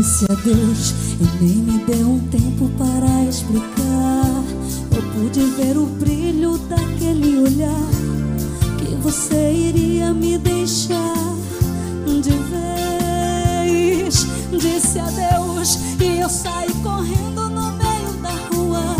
Disse adeus e nem me deu um tempo para explicar. Eu pude ver o brilho daquele olhar que você iria me deixar de vez. Disse adeus e eu saí correndo no meio da rua,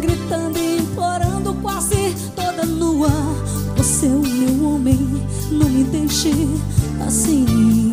gritando e implorando, quase toda nua. Você o meu homem, não me deixe assim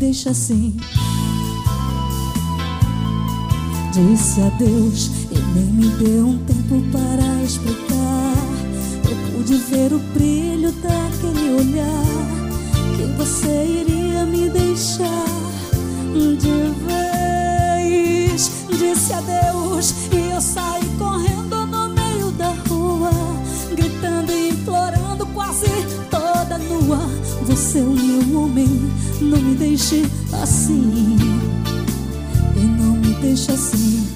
deixa assim. Disse adeus e nem me deu um tempo para explicar. Eu pude ver o brilho daquele olhar que você iria me deixar de vez. Disse adeus e O meu homem não me deixe assim. E não me deixe assim.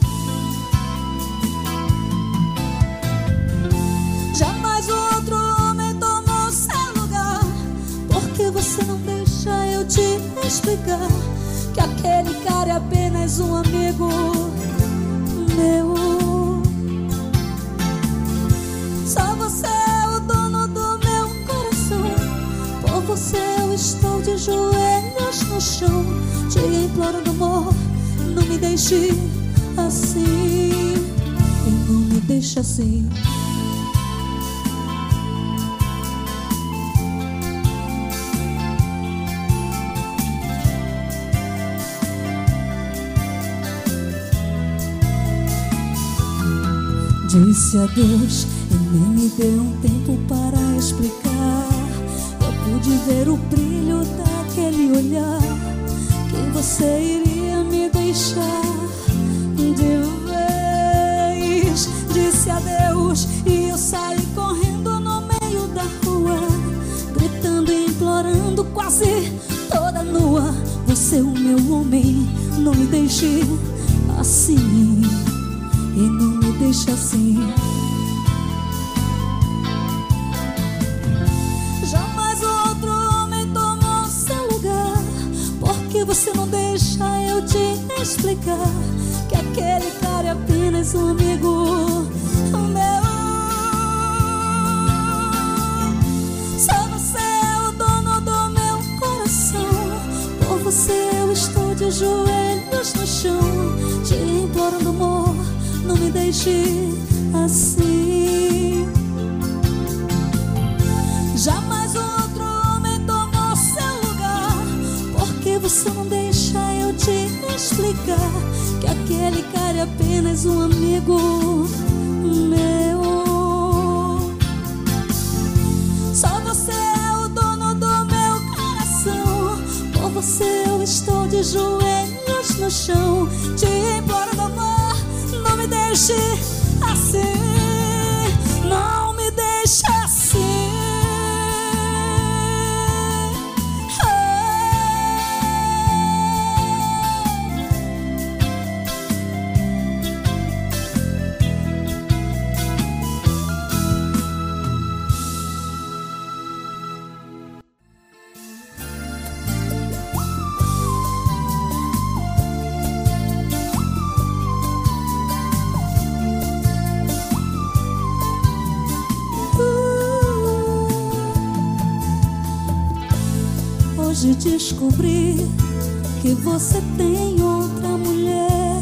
Jamais outro homem tomou seu lugar. Porque você não deixa eu te explicar que aquele cara é apenas um amigo te implorando amor, não me deixe assim, e não me deixe assim. Disse adeus e nem me deu um tempo para explicar. Eu pude ver o brilho da aquele olhar você iria me deixar de vez. Disse adeus e eu saí correndo no meio da rua, gritando e implorando, quase toda nua. Você, o meu homem, não me deixe assim e não me deixe assim. Explicar que aquele cara é apenas um amigo meu. Só você é o dono do meu coração. Por você eu estou de joelhos no chão, te implorando amor, não me deixe assim. Explicar que aquele cara é apenas um amigo meu. Só você é o dono do meu coração. Por você eu estou de joelhos no chão, te implorando amor, não me deixe assim, descobri que você tem outra mulher.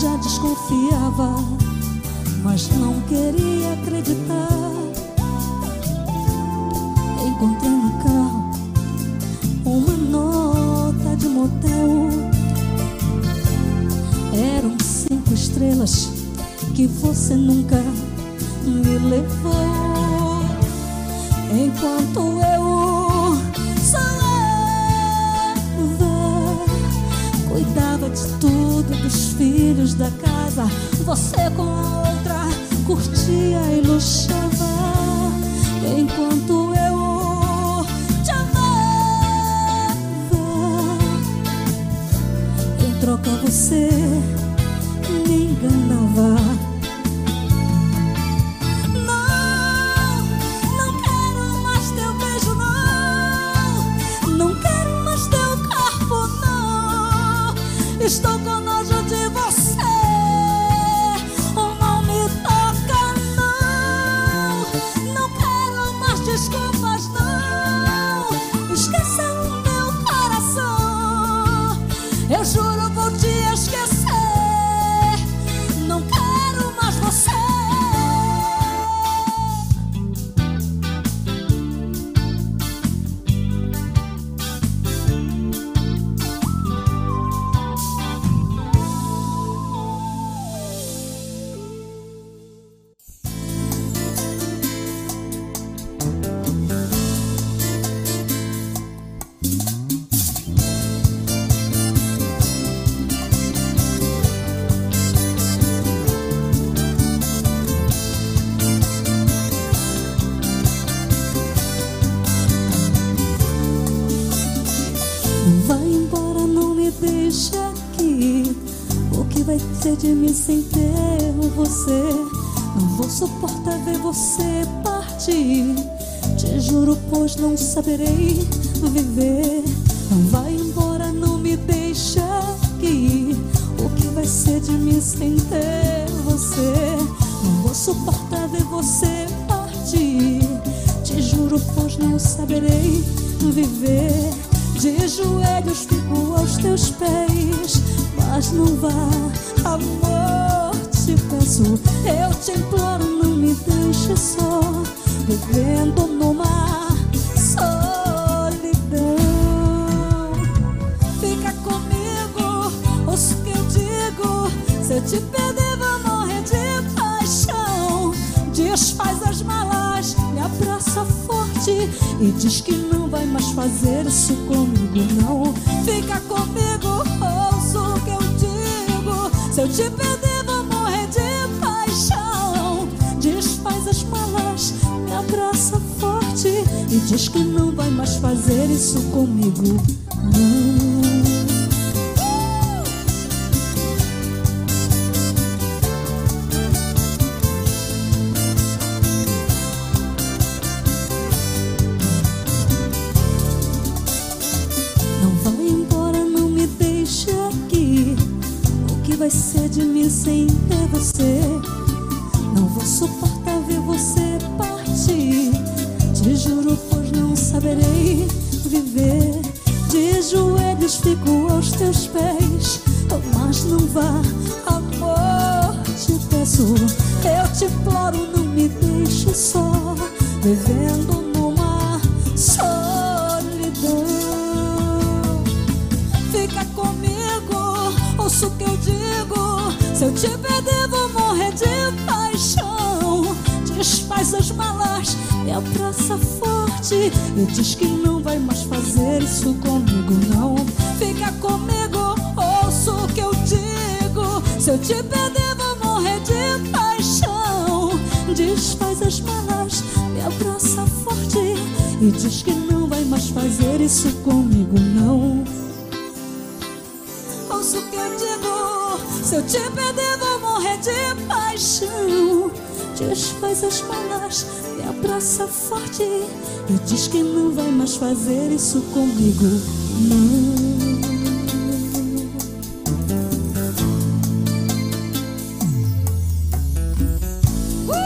Já desconfiava, mas não queria acreditar. Encontrei no carro uma nota de motel. Eram cinco estrelas que você nunca me levou. Enquanto eu filhos da casa. Você com a outra curtia e luxava, enquanto eu te amava. Em troca você me enganava. Vai ser de mim sem ter você? Não vou suportar ver você partir. Te juro, pois não saberei viver. Não vai embora, não me deixa aqui. O que vai ser de mim sem ter você? Não vou suportar ver você partir. Te juro, pois não saberei viver. De joelhos fico aos teus pés, mas não vá, amor, te peço, eu te imploro, não me deixe só, vivendo numa solidão. Fica comigo, ouça o que eu digo, se eu te perder vou morrer de paixão. Desfaz as malas, me abraça forte e diz que não vai mais fazer isso comigo, não. Fica comigo, Se eu te perder, vou morrer de paixão. Desfaz as malas, me abraça forte e diz que não vai mais fazer isso comigo, não. Saberei viver. De joelhos fico aos teus pés. Mas não vá, amor, te peço. Eu te imploro, não me deixe só. Vivendo numa solidão. Fica comigo, ouça o que eu digo. Se eu te perder, vou morrer de paixão. Desfaz as malas, me abraça forte e diz que não vai mais fazer isso comigo, não. Fica comigo, ouça o que eu digo. Se eu te perder, vou morrer de paixão. Desfaz as malas, me abraça forte e diz que não vai mais fazer isso comigo, não. Ouça o que eu digo. Se eu te perder, vou morrer de paixão. Desfaz as malas, me abraça forte e diz que não vai mais fazer isso comigo, não. Uh!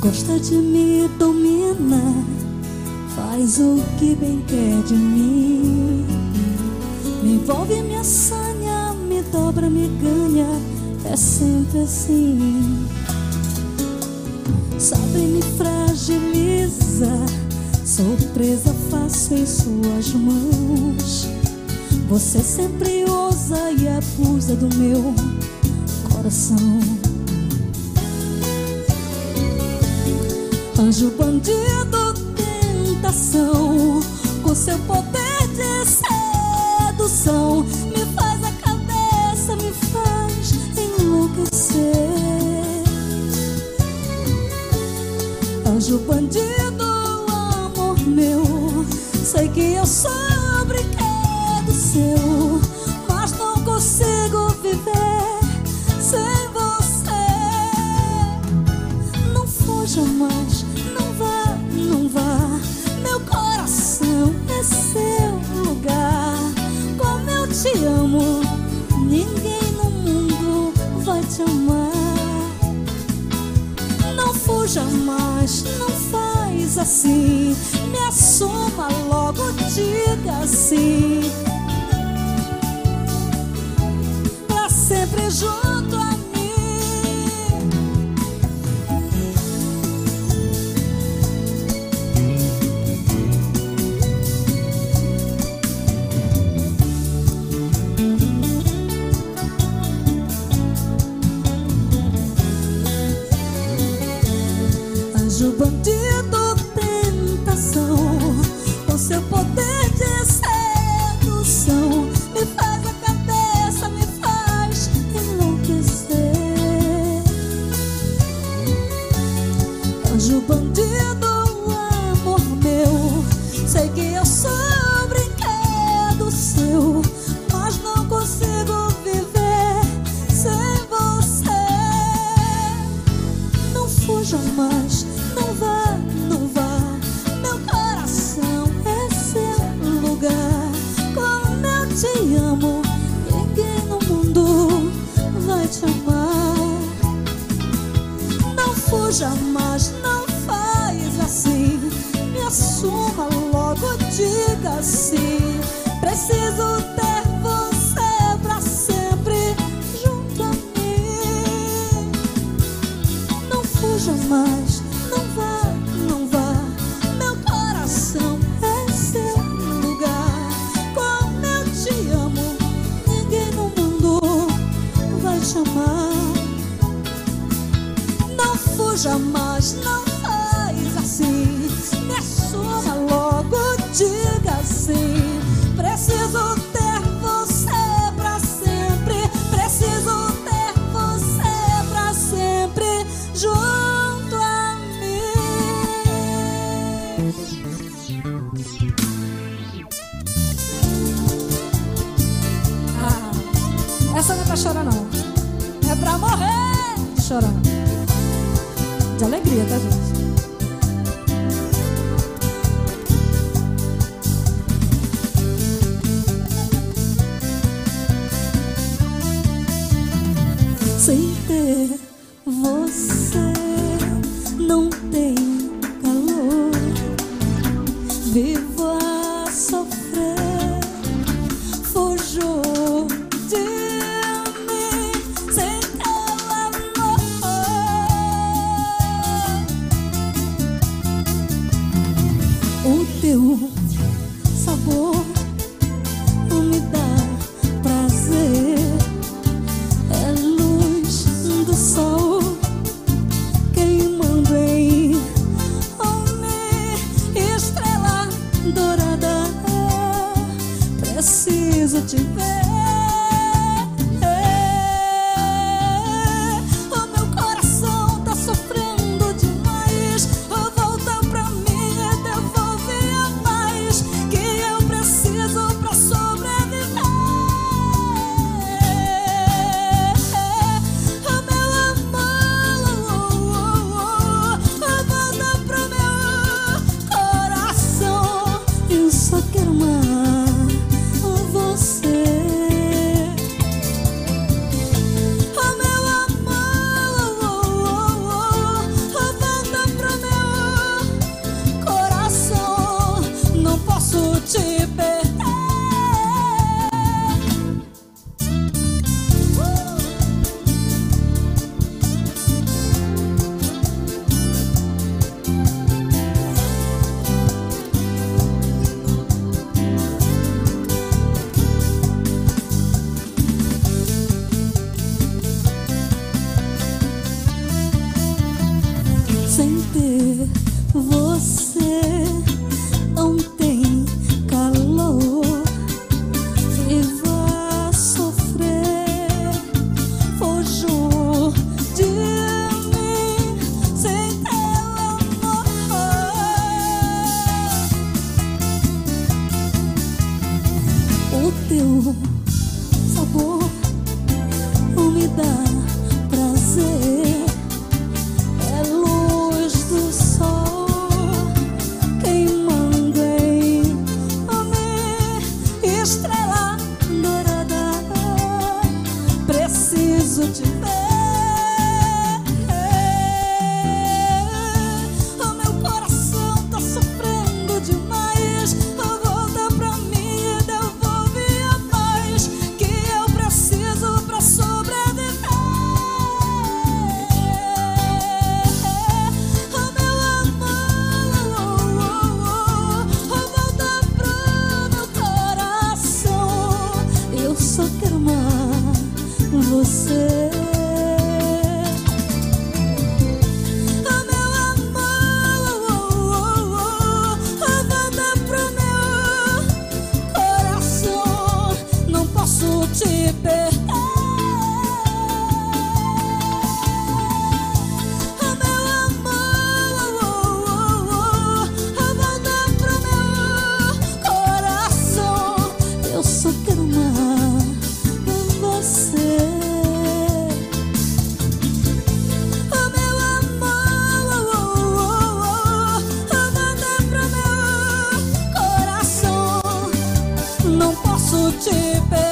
Gosta de dominar, o que bem quer de mim. Me envolve, me assanha, me dobra, me ganha, é sempre assim. Sabe, me fragiliza, sou presa fácil em suas mãos. Você sempre ousa e abusa do meu coração. Anjo bandido, coração com seu poder de sedução. Me faz a cabeça, me faz enlouquecer. Anjo bandido, amor meu, sei que eu sou brinquedo seu, mas não consigo viver sem você. Não fuja mais. Não fuja mais, não faz assim. Me assoma logo, diga assim. Não fuja mais, não faz assim. Me assuma logo, diga sim. Jamais não faz assim. Me assuma logo, diga sim. Preciso ter você pra sempre. Preciso ter você pra sempre junto a mim. Ah, essa não é pra chorar, não. É pra morrer chorando alegria, tá, gente? you. cheap.